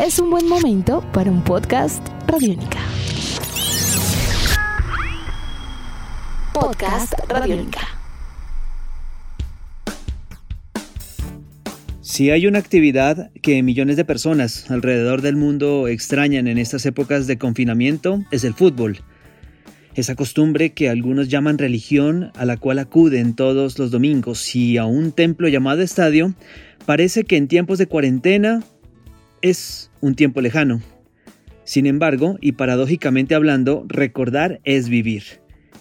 es un buen momento para un podcast Radiónica. Podcast Radiónica. Si hay una actividad que millones de personas alrededor del mundo extrañan en estas épocas de confinamiento, es el fútbol. Esa costumbre que algunos llaman religión, a la cual acuden todos los domingos y a un templo llamado estadio, parece que en tiempos de cuarentena es un tiempo lejano. Sin embargo, y paradójicamente hablando, recordar es vivir.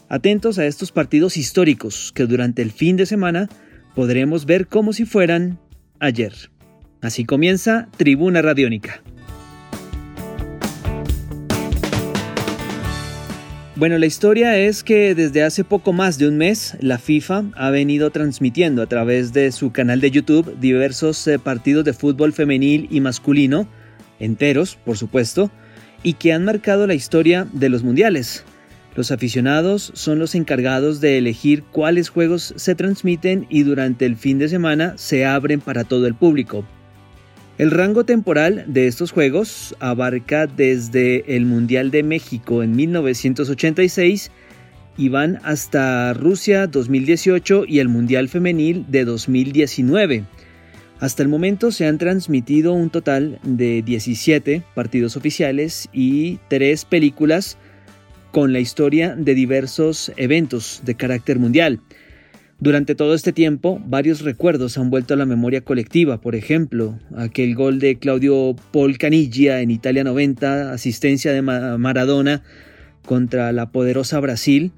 Atentos a estos partidos históricos que durante el fin de semana podremos ver como si fueran ayer. Así comienza Tribuna Radiónica. Bueno, la historia es que desde hace poco más de un mes la FIFA ha venido transmitiendo a través de su canal de YouTube diversos eh, partidos de fútbol femenil y masculino, enteros, por supuesto, y que han marcado la historia de los mundiales. Los aficionados son los encargados de elegir cuáles juegos se transmiten y durante el fin de semana se abren para todo el público. El rango temporal de estos Juegos abarca desde el Mundial de México en 1986 y van hasta Rusia 2018 y el Mundial Femenil de 2019. Hasta el momento se han transmitido un total de 17 partidos oficiales y 3 películas con la historia de diversos eventos de carácter mundial. Durante todo este tiempo, varios recuerdos han vuelto a la memoria colectiva, por ejemplo, aquel gol de Claudio Paul Caniggia en Italia 90, asistencia de Maradona contra la poderosa Brasil,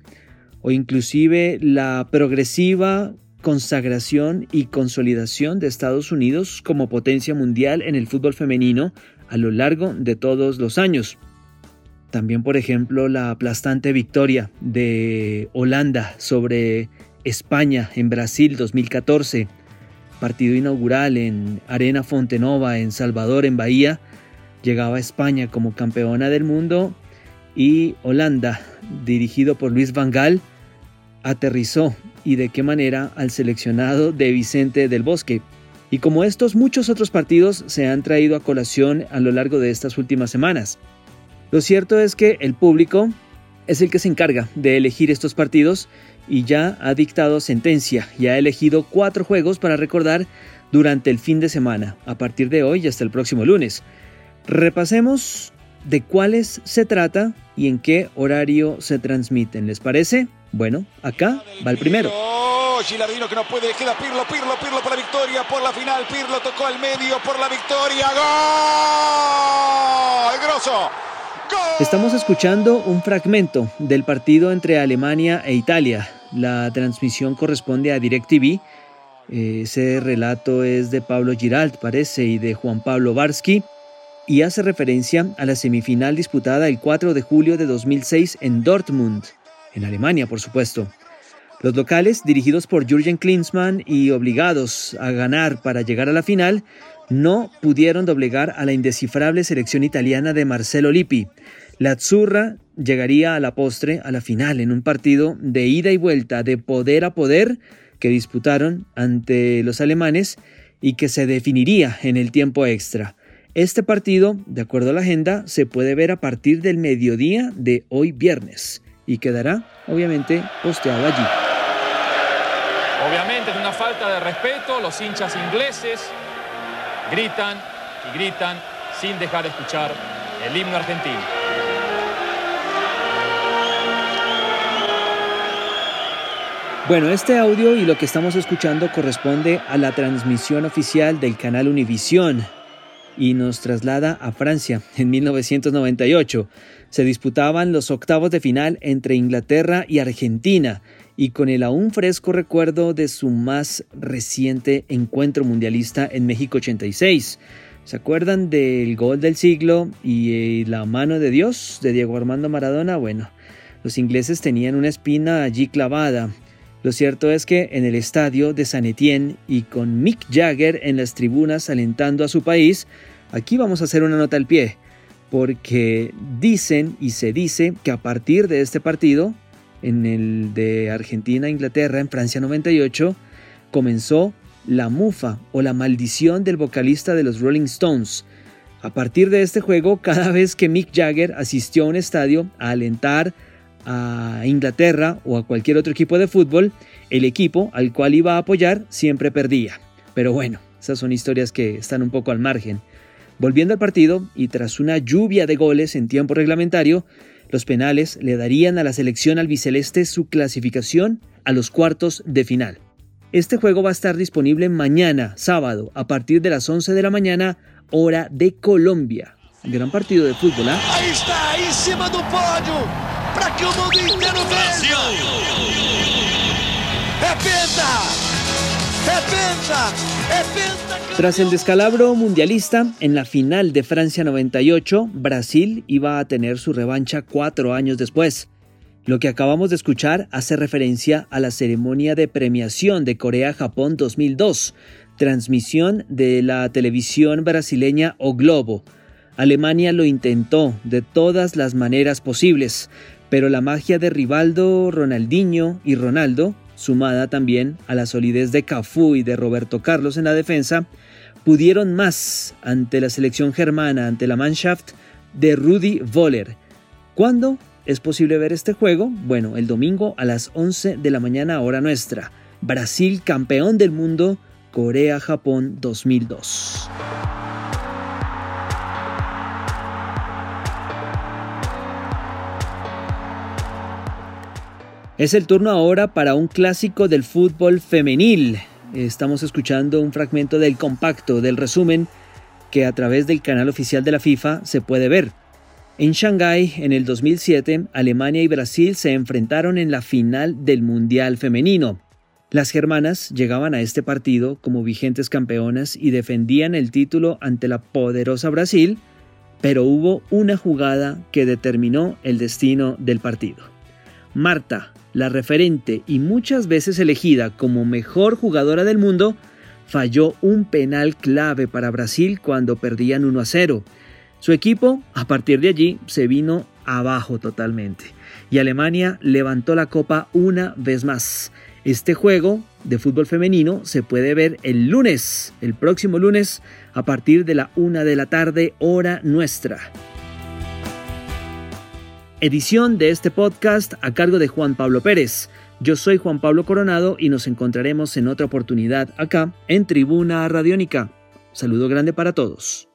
o inclusive la progresiva consagración y consolidación de Estados Unidos como potencia mundial en el fútbol femenino a lo largo de todos los años. También, por ejemplo, la aplastante victoria de Holanda sobre España en Brasil 2014, partido inaugural en Arena Fontenova en Salvador en Bahía, llegaba España como campeona del mundo y Holanda, dirigido por Luis Van Gaal, aterrizó y de qué manera al seleccionado de Vicente del Bosque. Y como estos, muchos otros partidos se han traído a colación a lo largo de estas últimas semanas. Lo cierto es que el público es el que se encarga de elegir estos partidos y ya ha dictado sentencia y ha elegido cuatro juegos para recordar durante el fin de semana, a partir de hoy y hasta el próximo lunes. Repasemos de cuáles se trata y en qué horario se transmiten. ¿Les parece? Bueno, acá va el primero. Gilardino que no puede, queda Pirlo, Pirlo, Pirlo por la victoria, por la final, Pirlo tocó al medio por la victoria, ¡gol! ¡Grosso! Estamos escuchando un fragmento del partido entre Alemania e Italia. La transmisión corresponde a DirecTV. Ese relato es de Pablo Giralt, parece, y de Juan Pablo Barsky, y hace referencia a la semifinal disputada el 4 de julio de 2006 en Dortmund, en Alemania, por supuesto. Los locales, dirigidos por Jürgen Klinsmann y obligados a ganar para llegar a la final, no pudieron doblegar a la indescifrable selección italiana de Marcelo Lippi. La Azzurra llegaría a la postre, a la final, en un partido de ida y vuelta, de poder a poder, que disputaron ante los alemanes y que se definiría en el tiempo extra. Este partido, de acuerdo a la agenda, se puede ver a partir del mediodía de hoy viernes y quedará, obviamente, posteado allí. Obviamente es una falta de respeto, los hinchas ingleses gritan y gritan sin dejar de escuchar el himno argentino. Bueno, este audio y lo que estamos escuchando corresponde a la transmisión oficial del canal Univisión y nos traslada a Francia en 1998. Se disputaban los octavos de final entre Inglaterra y Argentina y con el aún fresco recuerdo de su más reciente encuentro mundialista en México 86. ¿Se acuerdan del gol del siglo y eh, la mano de Dios de Diego Armando Maradona? Bueno, los ingleses tenían una espina allí clavada. Lo cierto es que en el estadio de San Etienne y con Mick Jagger en las tribunas alentando a su país, aquí vamos a hacer una nota al pie, porque dicen y se dice que a partir de este partido en el de Argentina-Inglaterra en Francia 98, comenzó la mufa o la maldición del vocalista de los Rolling Stones. A partir de este juego, cada vez que Mick Jagger asistió a un estadio a alentar a Inglaterra o a cualquier otro equipo de fútbol, el equipo al cual iba a apoyar siempre perdía. Pero bueno, esas son historias que están un poco al margen. Volviendo al partido, y tras una lluvia de goles en tiempo reglamentario, los penales le darían a la selección albiceleste su clasificación a los cuartos de final. Este juego va a estar disponible mañana, sábado, a partir de las 11 de la mañana, hora de Colombia. Gran partido de fútbol, ¿ah? Ahí está, encima del podio, para que el mundo entero Tras el descalabro mundialista, en la final de Francia 98, Brasil iba a tener su revancha cuatro años después. Lo que acabamos de escuchar hace referencia a la ceremonia de premiación de Corea-Japón 2002, transmisión de la televisión brasileña O Globo. Alemania lo intentó de todas las maneras posibles, pero la magia de Rivaldo, Ronaldinho y Ronaldo, sumada también a la solidez de Cafú y de Roberto Carlos en la defensa, pudieron más ante la selección germana, ante la Mannschaft de Rudi Voller. ¿Cuándo es posible ver este juego? Bueno, el domingo a las 11 de la mañana hora nuestra. Brasil campeón del mundo Corea-Japón 2002. Es el turno ahora para un clásico del fútbol femenil. Estamos escuchando un fragmento del compacto, del resumen, que a través del canal oficial de la FIFA se puede ver. En Shanghái, en el 2007, Alemania y Brasil se enfrentaron en la final del Mundial Femenino. Las germanas llegaban a este partido como vigentes campeonas y defendían el título ante la poderosa Brasil, pero hubo una jugada que determinó el destino del partido. Marta, la referente y muchas veces elegida como mejor jugadora del mundo, falló un penal clave para Brasil cuando perdían 1 a 0. Su equipo, a partir de allí, se vino abajo totalmente y Alemania levantó la copa una vez más. Este juego de fútbol femenino se puede ver el lunes, el próximo lunes, a partir de la una de la tarde, hora nuestra. Edición de este podcast a cargo de Juan Pablo Pérez. Yo soy Juan Pablo Coronado y nos encontraremos en otra oportunidad acá en Tribuna Radiónica. Saludo grande para todos.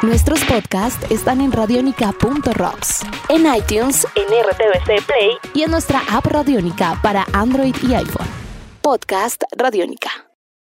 Nuestros podcasts están en radionica.rocks, en iTunes, en RTVC Play y en nuestra app Radionica para Android y iPhone. Podcast Radionica.